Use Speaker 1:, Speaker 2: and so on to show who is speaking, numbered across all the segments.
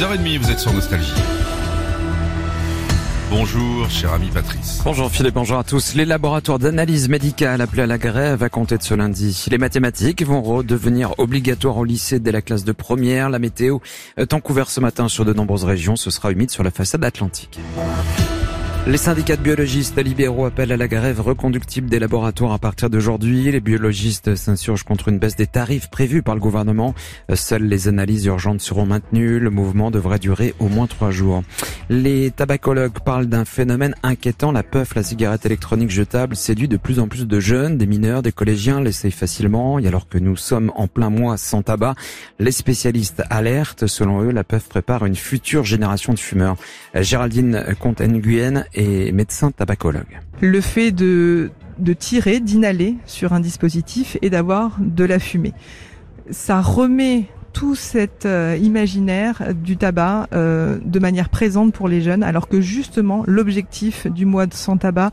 Speaker 1: 6h30, vous êtes sur Nostalgie. Bonjour, cher ami Patrice.
Speaker 2: Bonjour Philippe, bonjour à tous. Les laboratoires d'analyse médicale appelés à la grève à compter de ce lundi. Les mathématiques vont redevenir obligatoires au lycée dès la classe de première. La météo, tant couvert ce matin sur de nombreuses régions, ce sera humide sur la façade atlantique. Les syndicats de biologistes libéraux appellent à la grève reconductible des laboratoires à partir d'aujourd'hui. Les biologistes s'insurgent contre une baisse des tarifs prévus par le gouvernement. Seules les analyses urgentes seront maintenues. Le mouvement devrait durer au moins trois jours. Les tabacologues parlent d'un phénomène inquiétant. La puff, la cigarette électronique jetable, séduit de plus en plus de jeunes, des mineurs, des collégiens l'essayent facilement. Et alors que nous sommes en plein mois sans tabac, les spécialistes alertent. Selon eux, la puff prépare une future génération de fumeurs. Géraldine Comte-Nguyen et médecin tabacologue.
Speaker 3: Le fait de, de tirer, d'inhaler sur un dispositif et d'avoir de la fumée. Ça remet tout cet euh, imaginaire du tabac euh, de manière présente pour les jeunes, alors que justement l'objectif du mois de sans tabac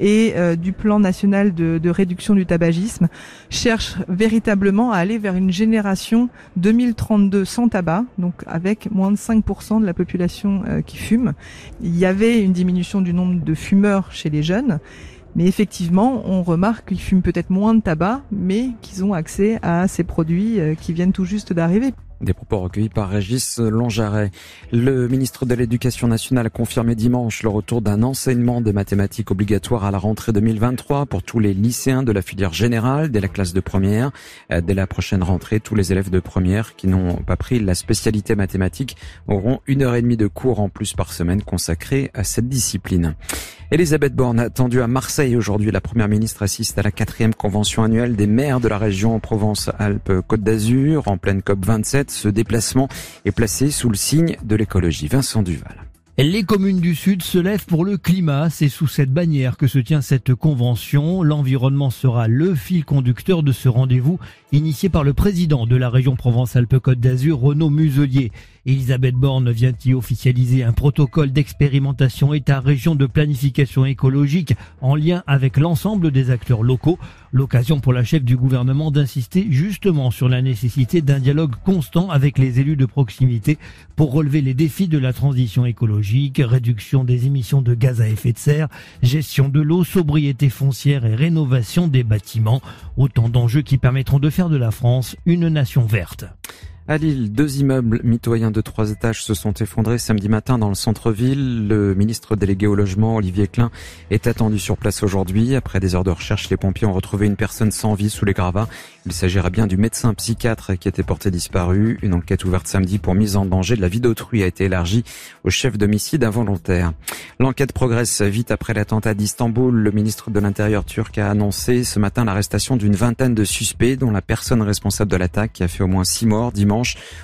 Speaker 3: et euh, du plan national de, de, réduction du tabagisme cherche véritablement à aller vers une génération 2032 sans tabac, donc avec moins de 5% de la population qui fume. Il y avait une diminution du nombre de fumeurs chez les jeunes. Mais effectivement, on remarque qu'ils fument peut-être moins de tabac, mais qu'ils ont accès à ces produits qui viennent tout juste d'arriver.
Speaker 2: Des propos recueillis par Régis Longaret. Le ministre de l'Éducation nationale a confirmé dimanche le retour d'un enseignement de mathématiques obligatoire à la rentrée 2023 pour tous les lycéens de la filière générale dès la classe de première. Dès la prochaine rentrée, tous les élèves de première qui n'ont pas pris la spécialité mathématique auront une heure et demie de cours en plus par semaine consacrés à cette discipline. Elisabeth Borne attendue à Marseille aujourd'hui. La première ministre assiste à la quatrième convention annuelle des maires de la région Provence-Alpes-Côte d'Azur en pleine COP 27. Ce déplacement est placé sous le signe de l'écologie. Vincent Duval.
Speaker 4: Les communes du Sud se lèvent pour le climat. C'est sous cette bannière que se tient cette convention. L'environnement sera le fil conducteur de ce rendez-vous initié par le président de la région Provence-Alpes-Côte d'Azur, Renaud Muselier. Elisabeth Borne vient y officialiser un protocole d'expérimentation État-région de planification écologique en lien avec l'ensemble des acteurs locaux. L'occasion pour la chef du gouvernement d'insister justement sur la nécessité d'un dialogue constant avec les élus de proximité pour relever les défis de la transition écologique, réduction des émissions de gaz à effet de serre, gestion de l'eau, sobriété foncière et rénovation des bâtiments. Autant d'enjeux qui permettront de faire de la France une nation verte.
Speaker 2: À Lille, deux immeubles mitoyens de trois étages se sont effondrés samedi matin dans le centre-ville. Le ministre délégué au logement, Olivier Klein, est attendu sur place aujourd'hui. Après des heures de recherche, les pompiers ont retrouvé une personne sans vie sous les gravats. Il s'agira bien du médecin psychiatre qui était porté disparu. Une enquête ouverte samedi pour mise en danger de la vie d'autrui a été élargie au chef d'homicide involontaire. L'enquête progresse vite après l'attentat d'Istanbul. Le ministre de l'Intérieur turc a annoncé ce matin l'arrestation d'une vingtaine de suspects, dont la personne responsable de l'attaque qui a fait au moins six morts dimanche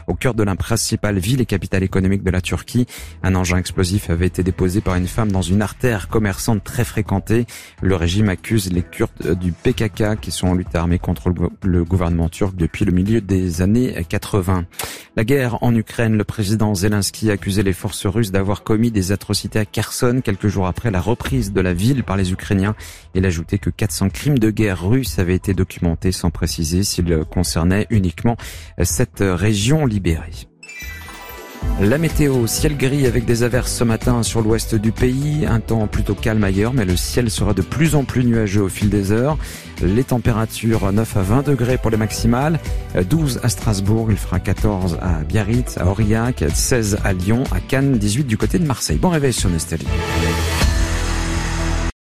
Speaker 2: au cœur de la principale ville et capitale économique de la Turquie. Un engin explosif avait été déposé par une femme dans une artère commerçante très fréquentée. Le régime accuse les Kurdes du PKK qui sont en lutte armée contre le gouvernement turc depuis le milieu des années 80. La guerre en Ukraine, le président Zelensky a accusé les forces russes d'avoir commis des atrocités à Kherson quelques jours après la reprise de la ville par les Ukrainiens. Il a ajouté que 400 crimes de guerre russes avaient été documentés sans préciser s'ils concernaient uniquement cette région libérée. La météo, ciel gris avec des averses ce matin sur l'ouest du pays, un temps plutôt calme ailleurs, mais le ciel sera de plus en plus nuageux au fil des heures. Les températures 9 à 20 degrés pour les maximales, 12 à Strasbourg, il fera 14 à Biarritz, à Aurillac, 16 à Lyon, à Cannes, 18 du côté de Marseille. Bon réveil sur Nostalgie.